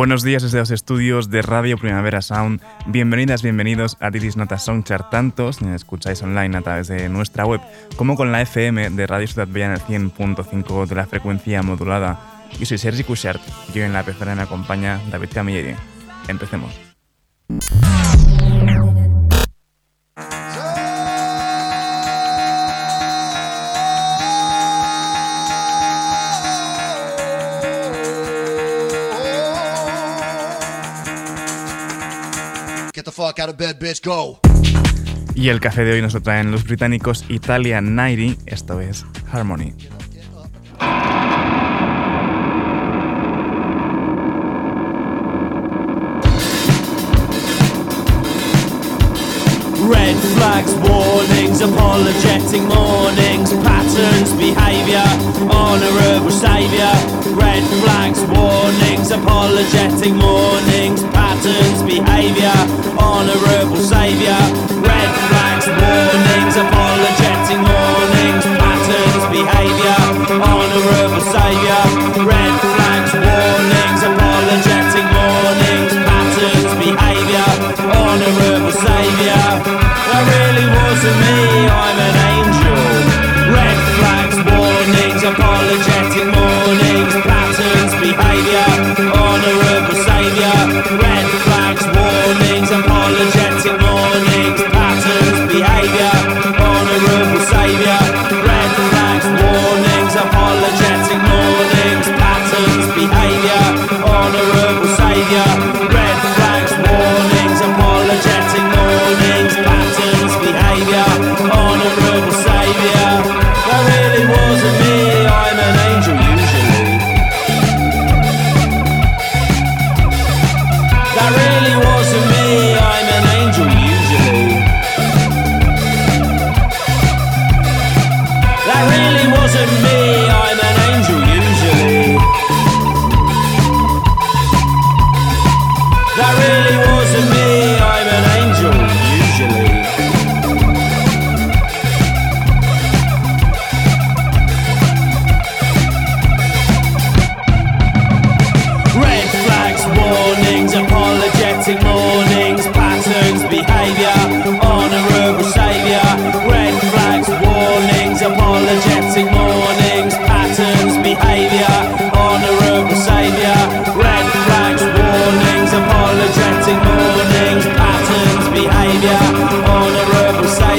Buenos días desde los estudios de Radio Primavera Sound. Bienvenidas, bienvenidos a Titis Nota Soundchart, tanto si escucháis online a través de nuestra web como con la FM de Radio Ciudad en el 100.5 de la frecuencia modulada. Yo soy Sergi Cushart y en la pecera me acompaña David Camilleri. Empecemos. Y el café de hoy nos lo traen los británicos Italia 90, esto es Harmony. Red flags, warnings, apologetic mornings, patterns, behaviour, honourable saviour. Red flags, warnings, apologetic mornings,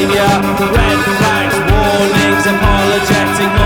saviour. Red flags, warnings, apologetic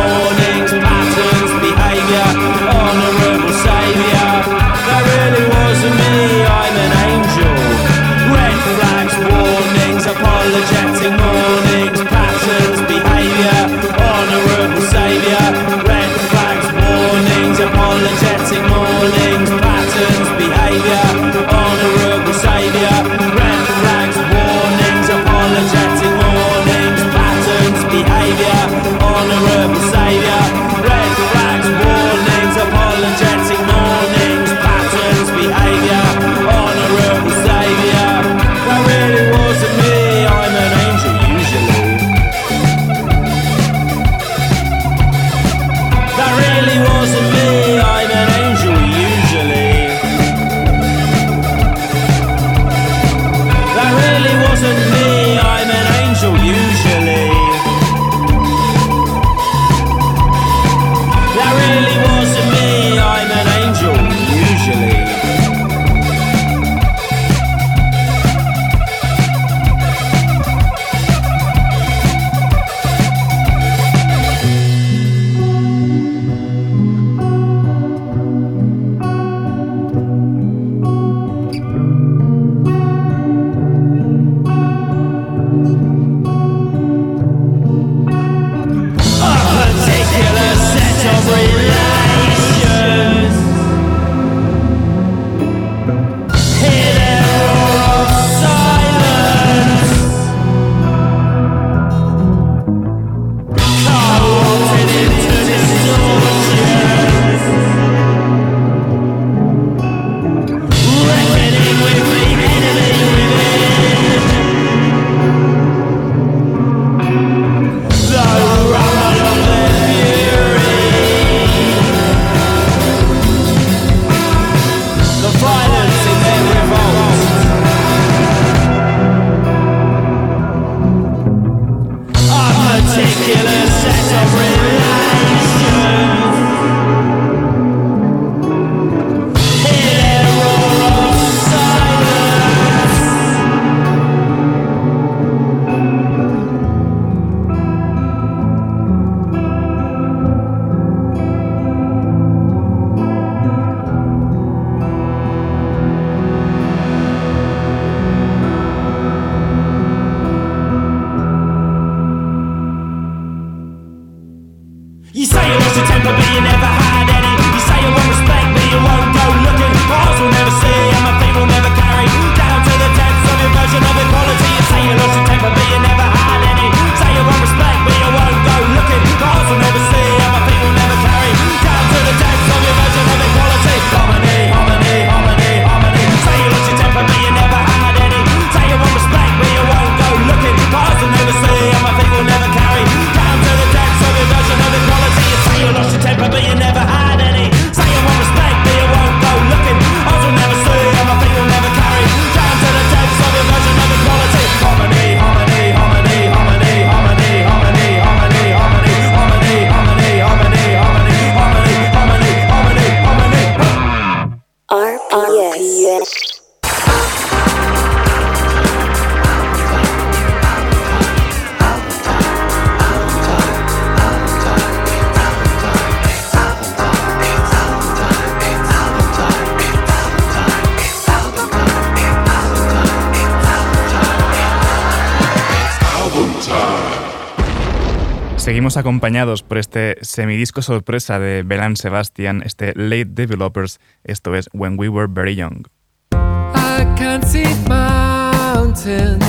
Seguimos acompañados por este semidisco sorpresa de Belan Sebastian, este Late Developers, esto es When We Were Very Young. I can't see mountains,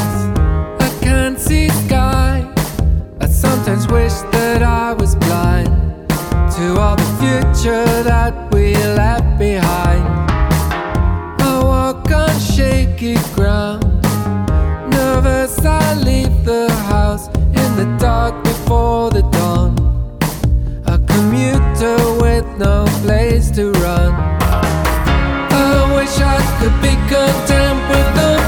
I can't see sky. I sometimes wish that I was blind to all the future that we left behind. I walk on shaky ground, nervous I leave the house in the dark before the dawn. A commuter with no place to run. I wish I could be content with the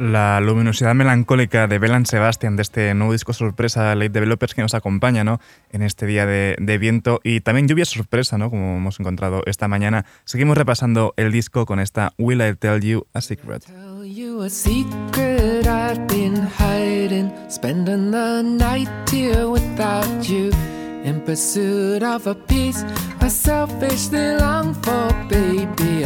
la luminosidad melancólica de Belan Sebastian de este nuevo disco sorpresa Late Developers que nos acompaña ¿no? en este día de, de, viento y también lluvia sorpresa, ¿no? como hemos encontrado esta mañana. Seguimos repasando el disco con esta Will I Tell You a Secret. In pursuit of a piece I selfishly for, baby.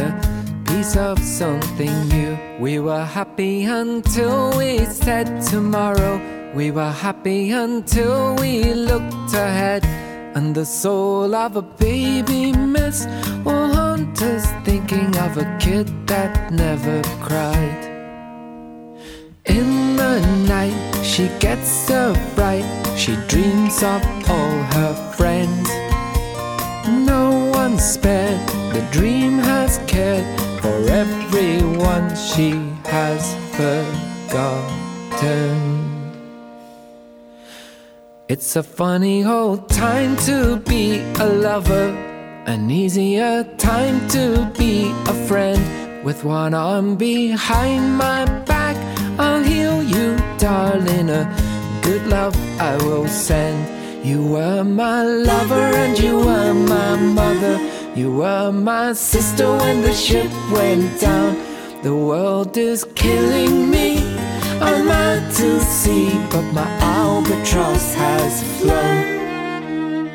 Piece of something new. We were happy until we said tomorrow. We were happy until we looked ahead. And the soul of a baby miss will haunt us, thinking of a kid that never cried. In the night, she gets so bright, she dreams of all her friends. No spared, the dream has cared for everyone she has forgotten. It's a funny old time to be a lover, an easier time to be a friend. With one arm behind my back, I'll heal you, darling. A good love I will send. You were my lover and you were my mother. You were my sister when the ship went down. The world is killing me. I'm out to sea, but my albatross has flown.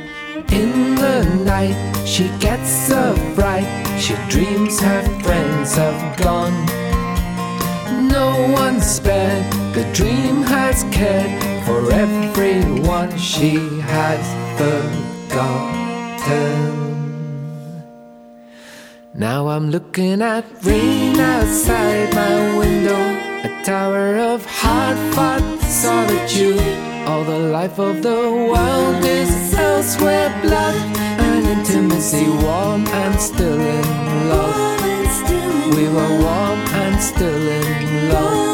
In the night, she gets so bright. She dreams her friends have gone. No one spared, the dream has cared for everyone she has forgotten. Now I'm looking at rain outside my window, a tower of hard fought solitude. All the life of the world is elsewhere, blood and intimacy, warm and still in love. We were warm and still in love.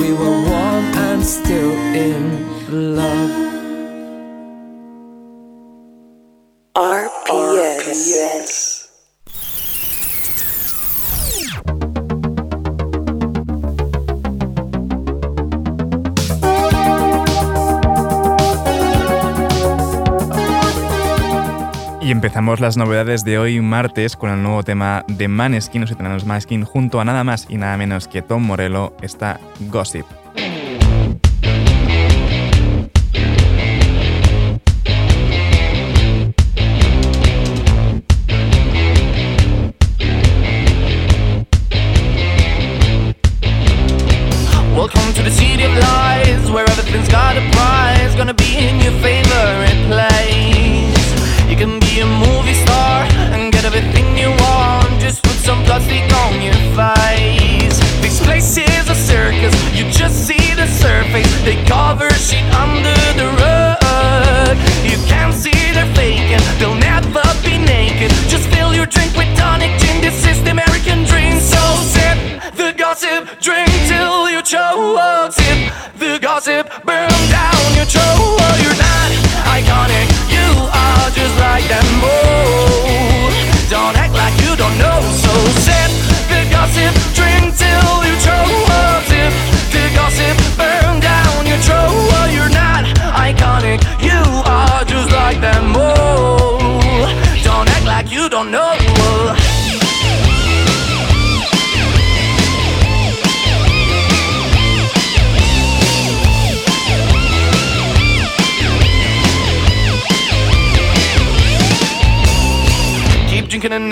We were warm and still in love. RPS. Y empezamos las novedades de hoy martes con el nuevo tema de Maneskin, los italianos Maneskin, junto a nada más y nada menos que Tom Morello, está Gossip.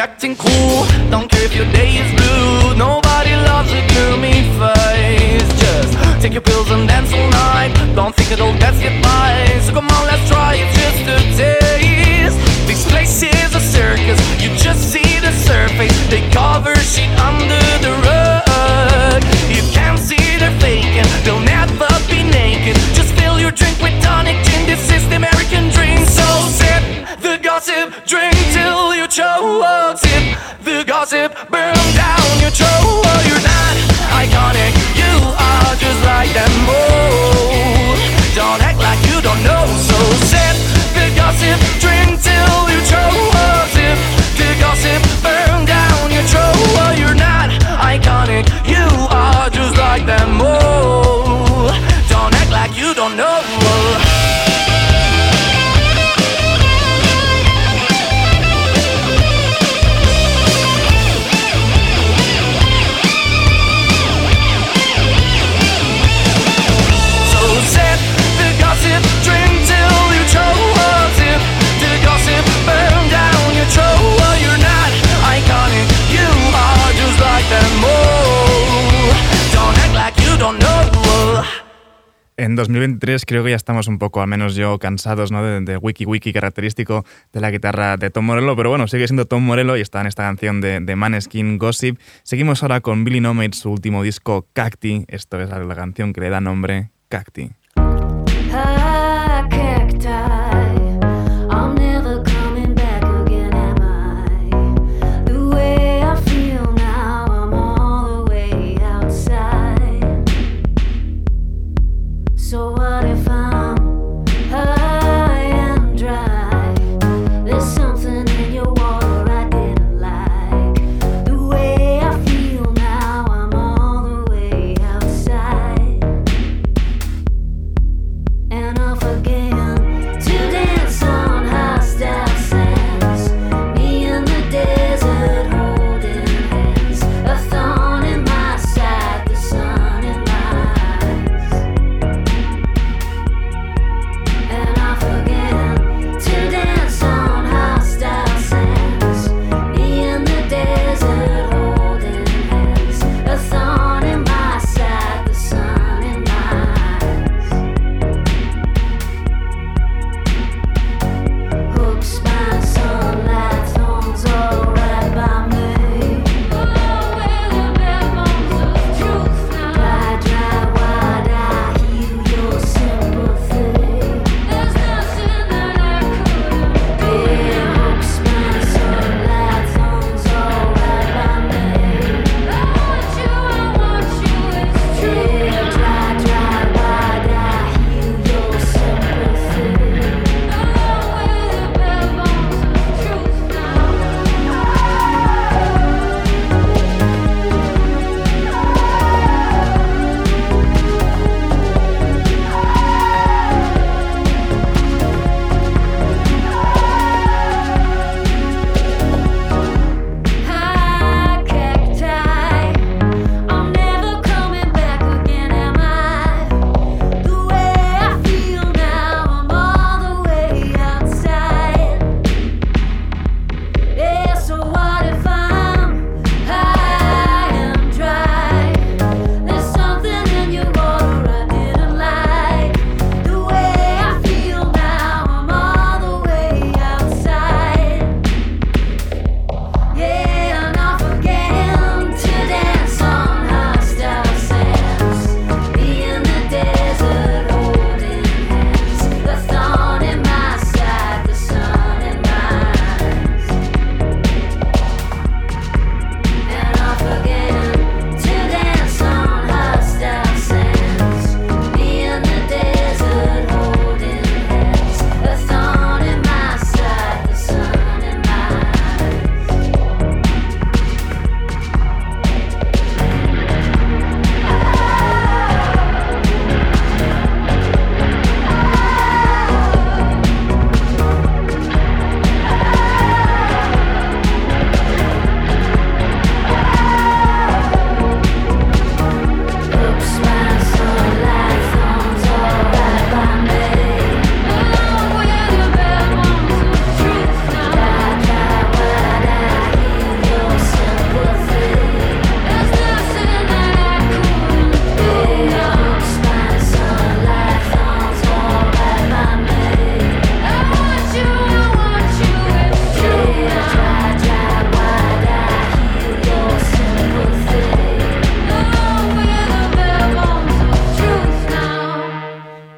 Acting cool. Don't care if your day is blue. Nobody loves a gloomy face. Just take your pills and dance all night. Don't think it'll get you by. So come on, let's try it just a taste. This place is a circus. You just see the surface. They cover shit under the rug. You can't see they're faking. They'll never be naked. Just fill your drink with tonic gin. This is the American dream. So sip the gossip, drink till you choke. En 2023 creo que ya estamos un poco, al menos yo, cansados ¿no? de, wiki wiki característico de la guitarra de Tom Morello, pero bueno, sigue siendo Tom Morello y está en esta canción de, de Maneskin Gossip. Seguimos ahora con Billy Nomade, su último disco Cacti. Esto es la canción que le da nombre Cacti. Ah,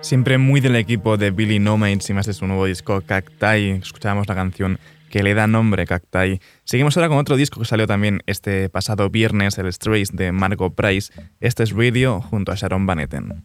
Siempre muy del equipo de Billy Nomates y más de su nuevo disco Cacti. Escuchábamos la canción que le da nombre Cacti. Seguimos ahora con otro disco que salió también este pasado viernes, el Strays de Margot Price. Este es Radio junto a Sharon Van Etten.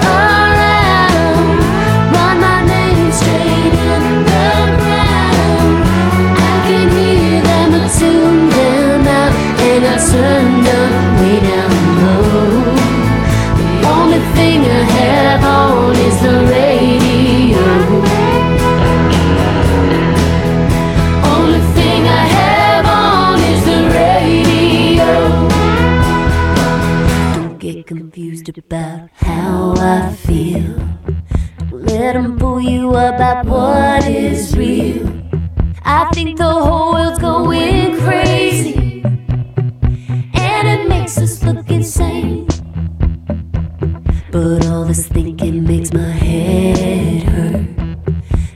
confused about how I feel. Let them fool you about what is real. I think the whole world's going crazy, and it makes us look insane. But all this thinking makes my head hurt.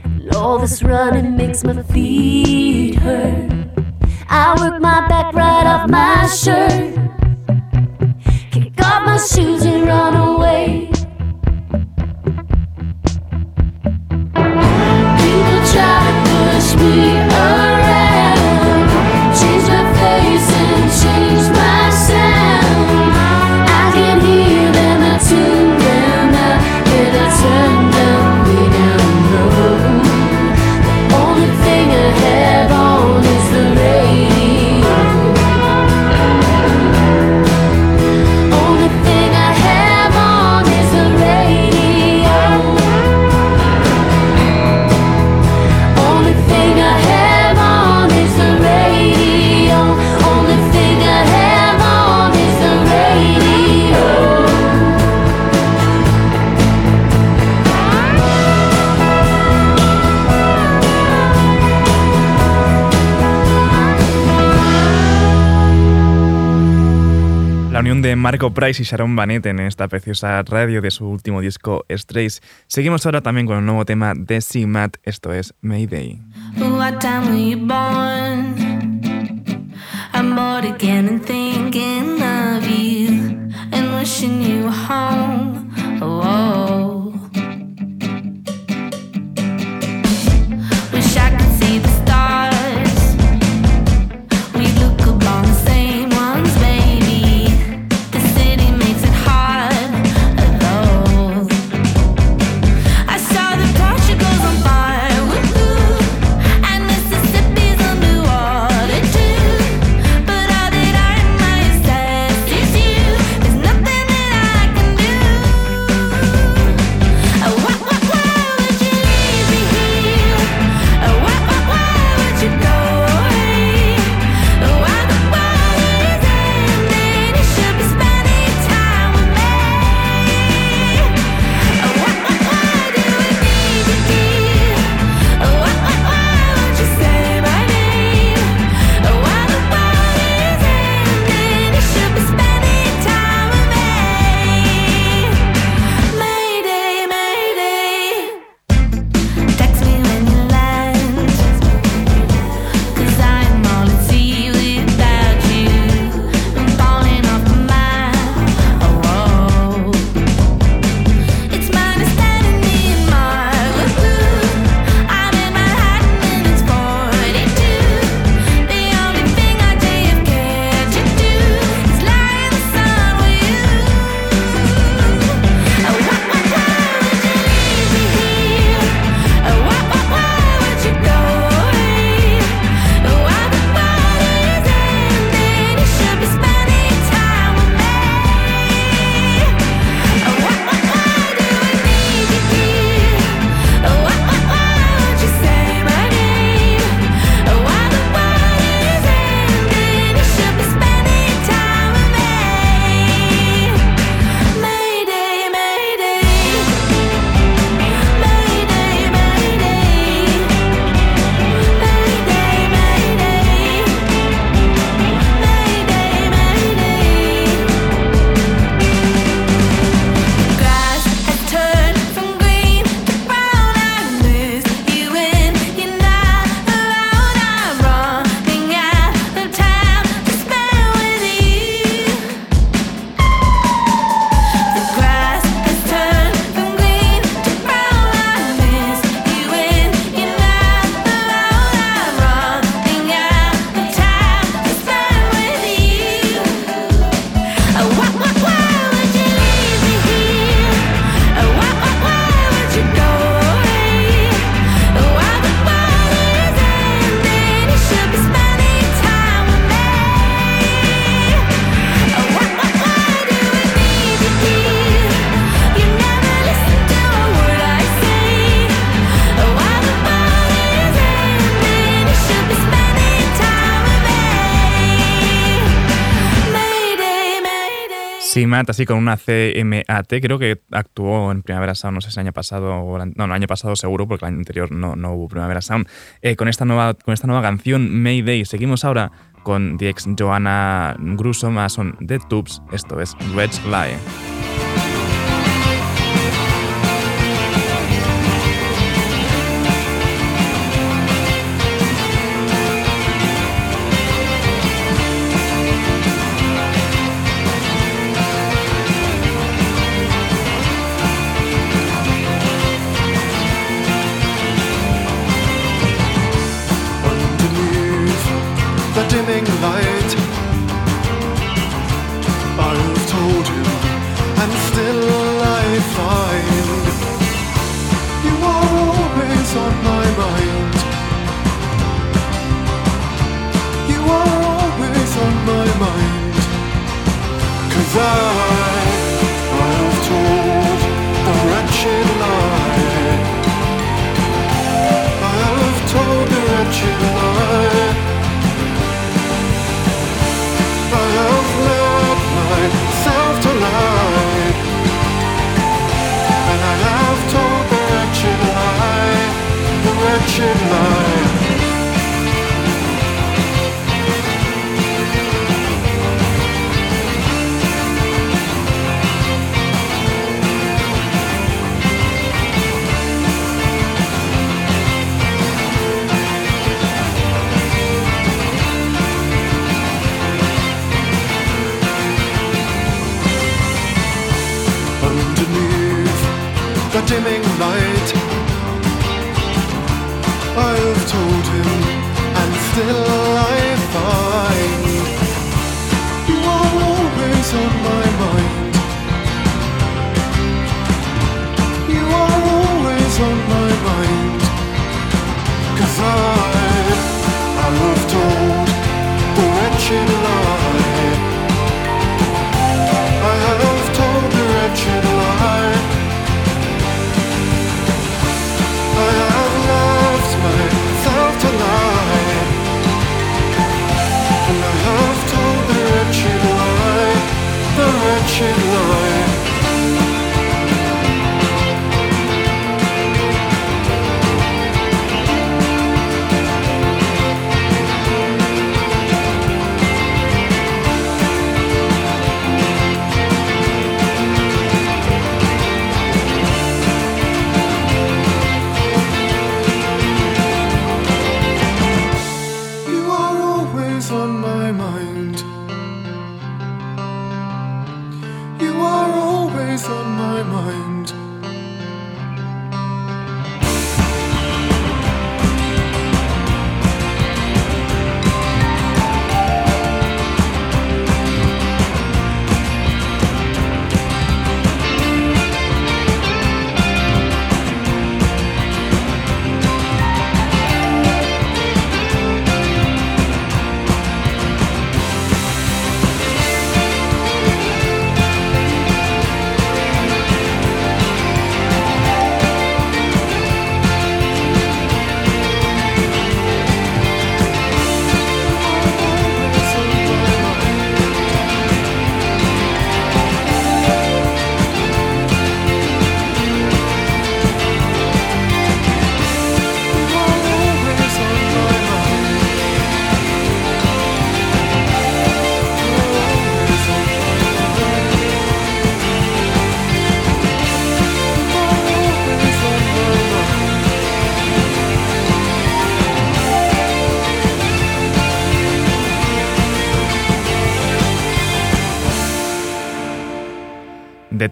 And all this running makes my feet hurt. I work my back right off my shirt. My shoes and run away. De Marco Price y Sharon Van en esta preciosa radio de su último disco Strays. Seguimos ahora también con el nuevo tema de C-Mat, esto es Mayday. Chimat, así con una CMAT, creo que actuó en Primavera Sound, no sé si el año pasado, o el- no, el año pasado seguro, porque el año anterior no, no hubo Primavera Sound, eh, con, esta nueva, con esta nueva canción, Mayday. Seguimos ahora con The ex Joanna Gruso, The Tubes, esto es Red Lie.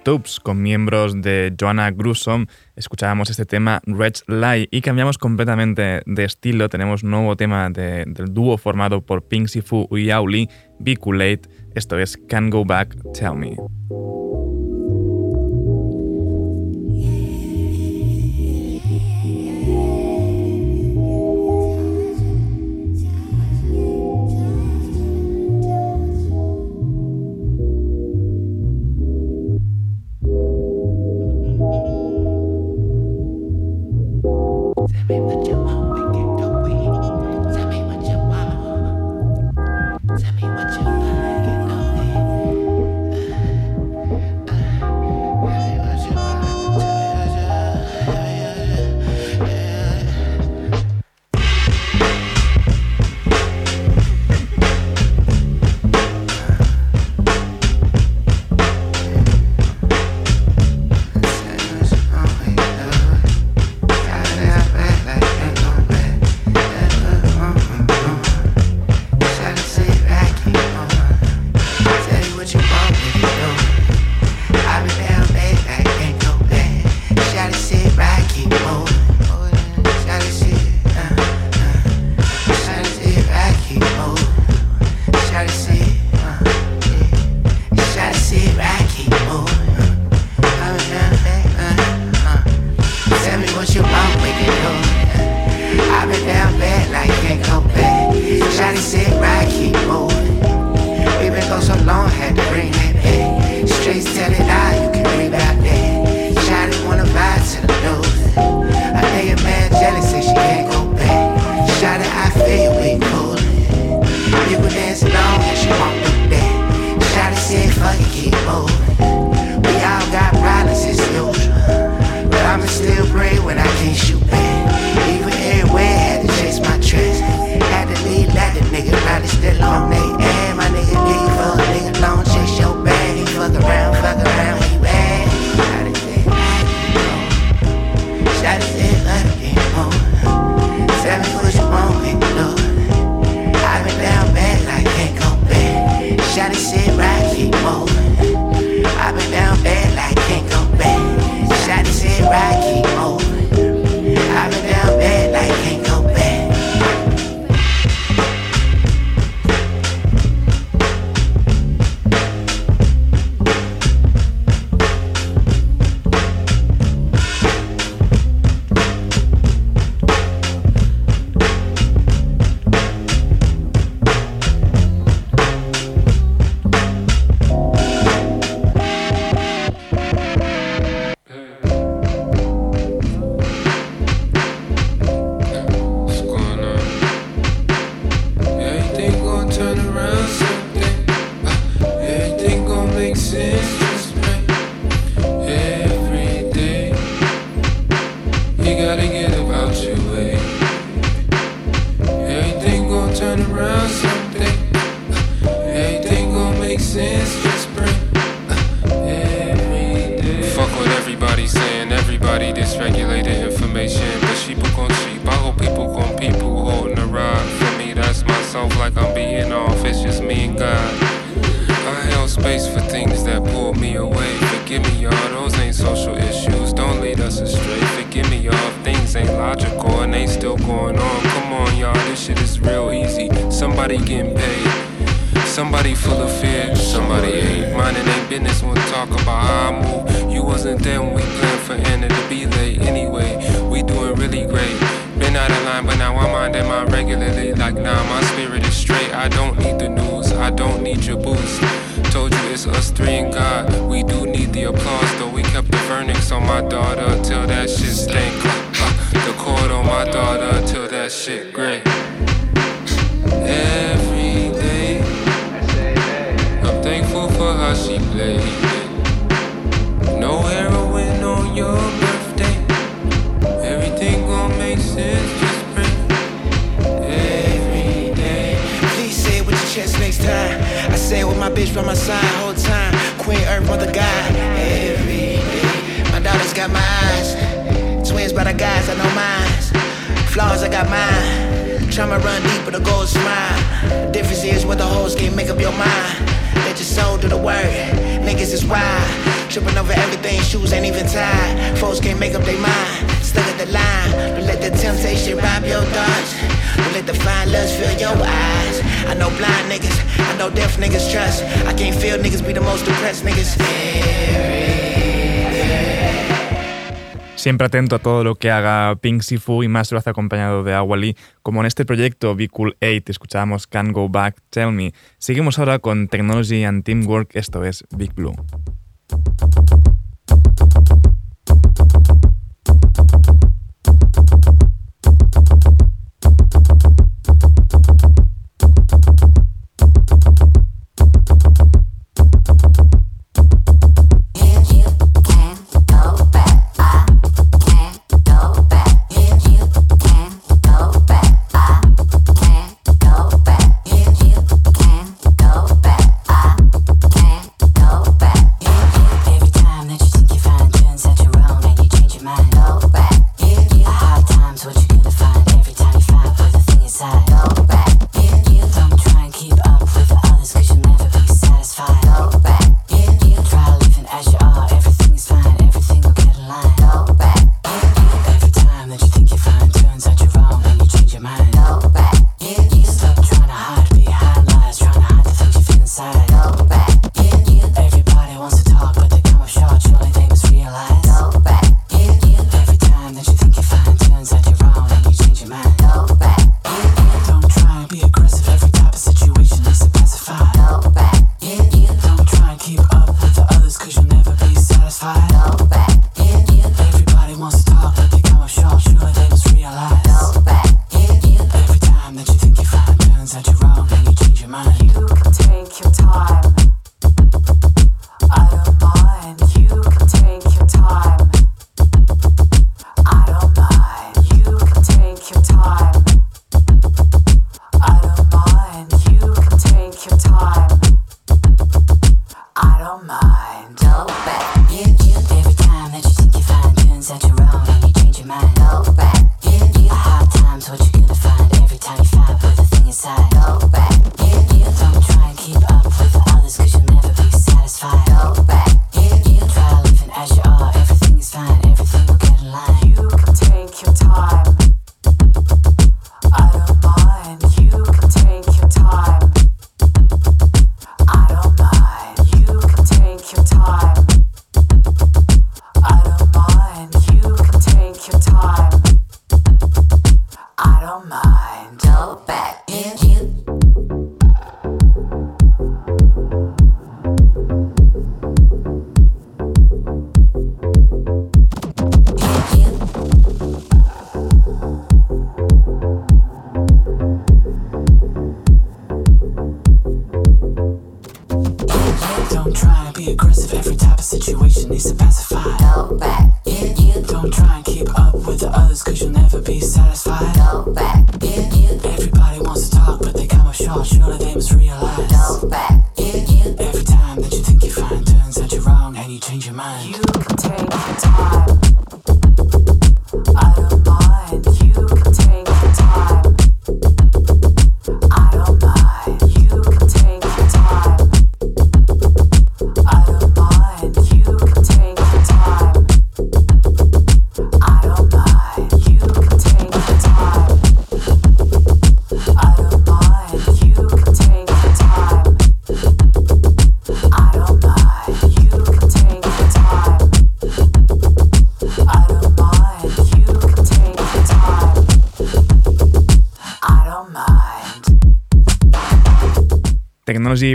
Tubes con miembros de Joanna Grusom. Escuchábamos este tema Red Lie y cambiamos completamente de estilo. Tenemos nuevo tema de- del dúo formado por Pink Sifu y Auli, Biculate. Esto es Can Go Back, Tell Me. Can lead us astray. Forgive me, y'all, things ain't logical and they still going on. Come on, y'all, this shit is real easy. Somebody getting paid. Somebody full of fear, somebody ain't minding their business when talk about how I move. You wasn't there when we planned for Anna to be late. Anyway, we doing really great. Been out of line, but now I'm on them mind regularly. Like nah, my spirit is straight. I don't need the news, I don't need your boost. Told you it's us three and God. We do need the applause, though we kept the vernix on my daughter till that shit stank. Uh, the cord on my daughter till that shit gray. My bitch by my side whole time. Queen Earth, mother God. Every day. My daughter's got my eyes. Twins by the guys, I know mine. Flaws, I got mine. Tryna run deep, but the goal is. The difference is what the hoes can't make up your mind. Let your soul do the work. Niggas is wild. Tripping over everything, shoes ain't even tied. Folks can't make up their mind. I know blind niggas, I know deaf niggas trust. I can't feel niggas be the most depressed niggas. Siempre atento a todo lo que haga Pink Sifu y más lo hace acompañado de Awali, como en este proyecto Be Cool 8 escuchábamos Can't Go Back, Tell Me. Seguimos ahora con Technology and Teamwork, esto es Big Blue.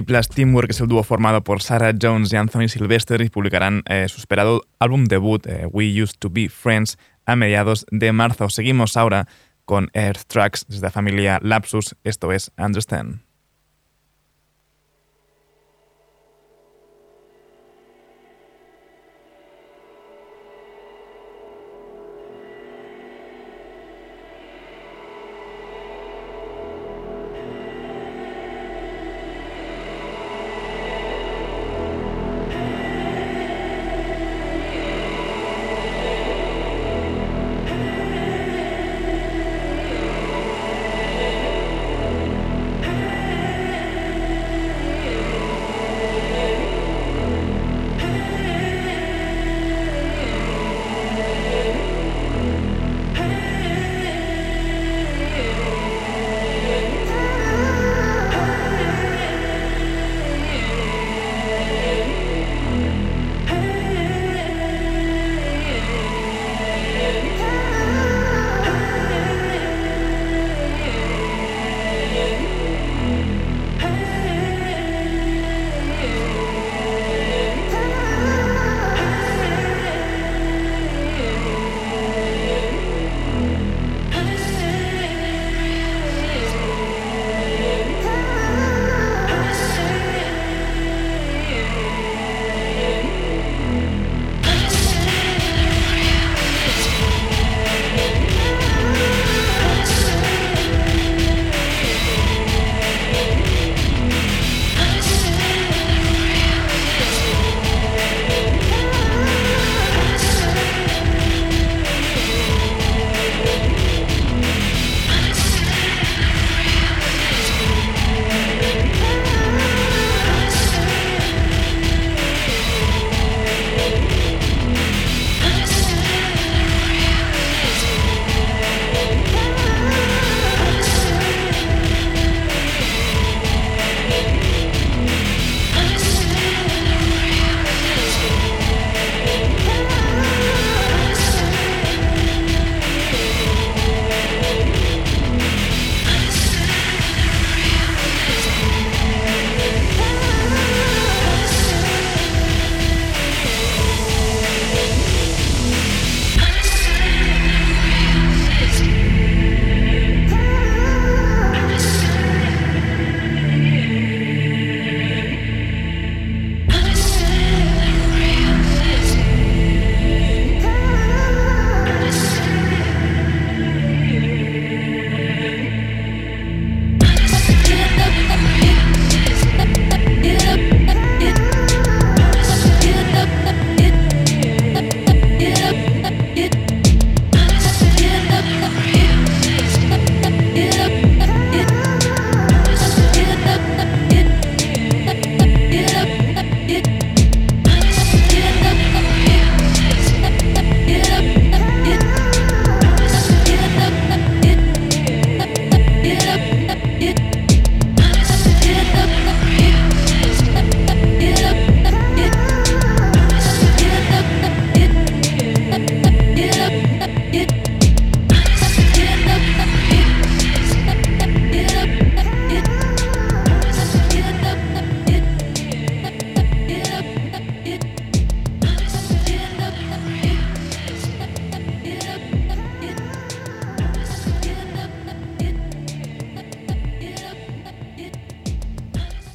Teamwork es el dúo formado por Sarah Jones y Anthony Sylvester y publicarán eh, su esperado álbum debut eh, We Used to Be Friends a mediados de marzo. Seguimos ahora con Earth Tracks desde la familia Lapsus, esto es Understand.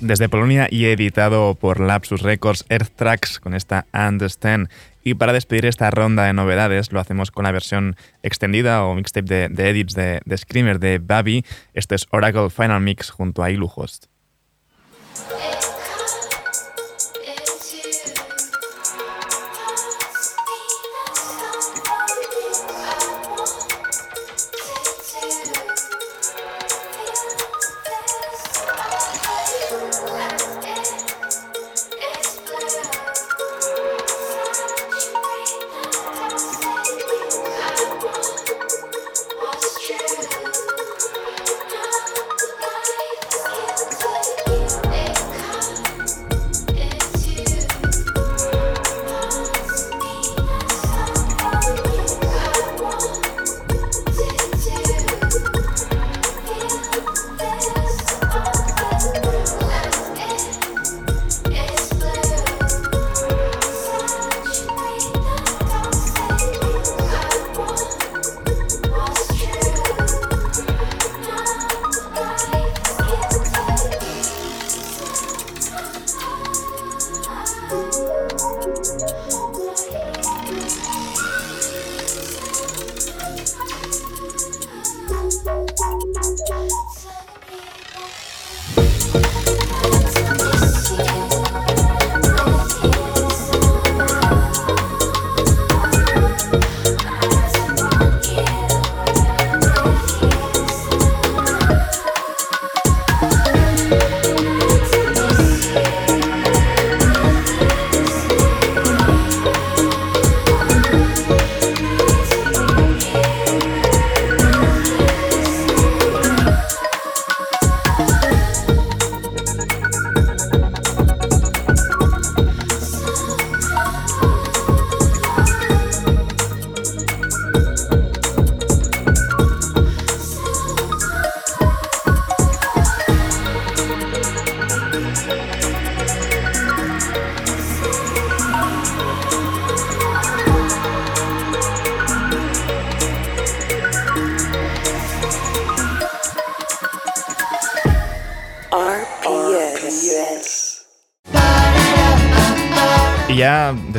desde Polonia y editado por Lapsus Records Earth Tracks con esta Understand. Y para despedir esta ronda de novedades, lo hacemos con la versión extendida o mixtape de, edits de, de Screamer de Babi. Este es Oracle Final Mix junto a Iluhost.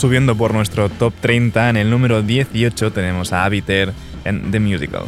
subiendo por nuestro top 30. En el número 18 tenemos a Abiter en The Musical.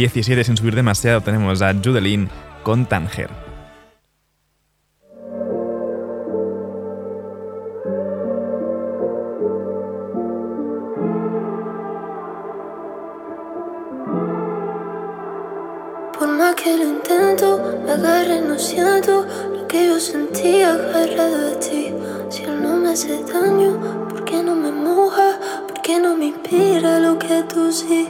17, sin subir demasiado, tenemos a Judelin con Tanger. Por más que lo intento, me agarré, no siento lo que yo sentía agarrado de ti. Si él no me hace daño, ¿por qué no me moja? ¿Por qué no me inspira lo que tú sí?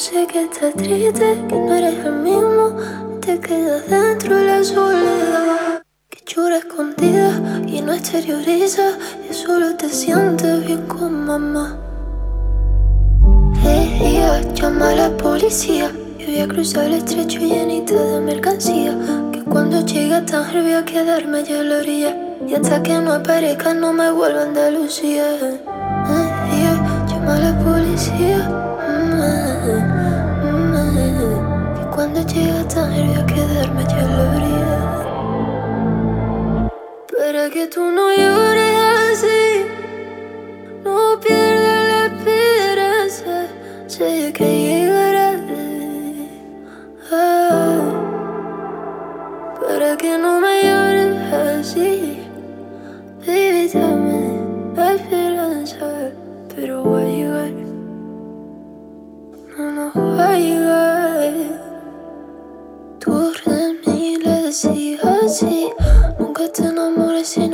Sé que estás triste, que no eres el mismo, te quedas dentro de la soledad. Que llora escondida y no exterioriza, y solo te sientes bien con mamá. Ella llama a la policía. Yo voy a cruzar el estrecho llenita de mercancía. Que cuando llegue a Tánger voy a quedarme allá a la orilla. Y hasta que no aparezca no me vuelva a Andalucía. Ella llama a la policía. Cuando llegue a Tánger voy a quedarme. Para que tú no llores así. No pierdas la esperanza, sé que llegará. Ah, para que no me llores así, baby,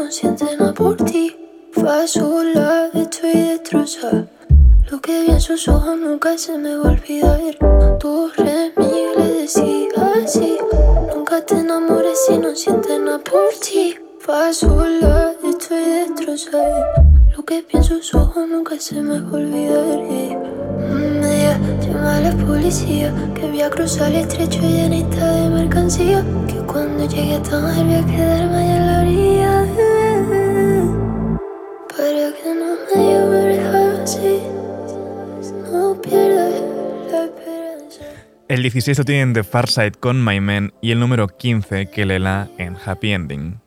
enamores si no sientes nada por ti. Fue sola, estoy destrozada. Lo que vi en sus ojos nunca se me va a olvidar. Tú eres mí, le decía así. Nunca te enamores si no sientes nada por ti. Fue sola, estoy destrozada. Lo que vi en sus ojos nunca se me va a olvidar. Mm, Ella llama a la policía que voy a cruzar el estrecho llenita de mercancía. Que cuando llegue a Tánger voy a quedarme allá en la orilla. Para que no me así, no pierdas la esperanza. El 16 lo tienen The Far Side con My Men y el número 15 Kelela en Happy Ending.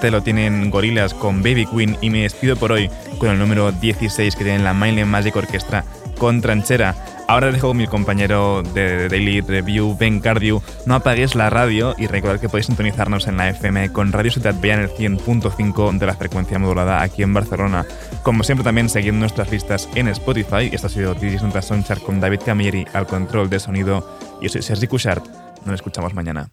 17 lo tienen Gorilas con Baby Queen y me despido por hoy con el número 16 que tienen la Mainland Magic Orchestra con Tranchera. Ahora dejo con mi compañero de Daily Review, Ben Cardew. No apaguéis la radio y recordad que podéis sintonizarnos en la FM con Radio Ciudad Bella en el 100.5 de la frecuencia modulada aquí en Barcelona. Como siempre, también seguid nuestras listas en Spotify. Esto ha sido Nota Sonchar con David Camilleri al control de sonido. Yo soy Sergi Cushart. Nos escuchamos mañana.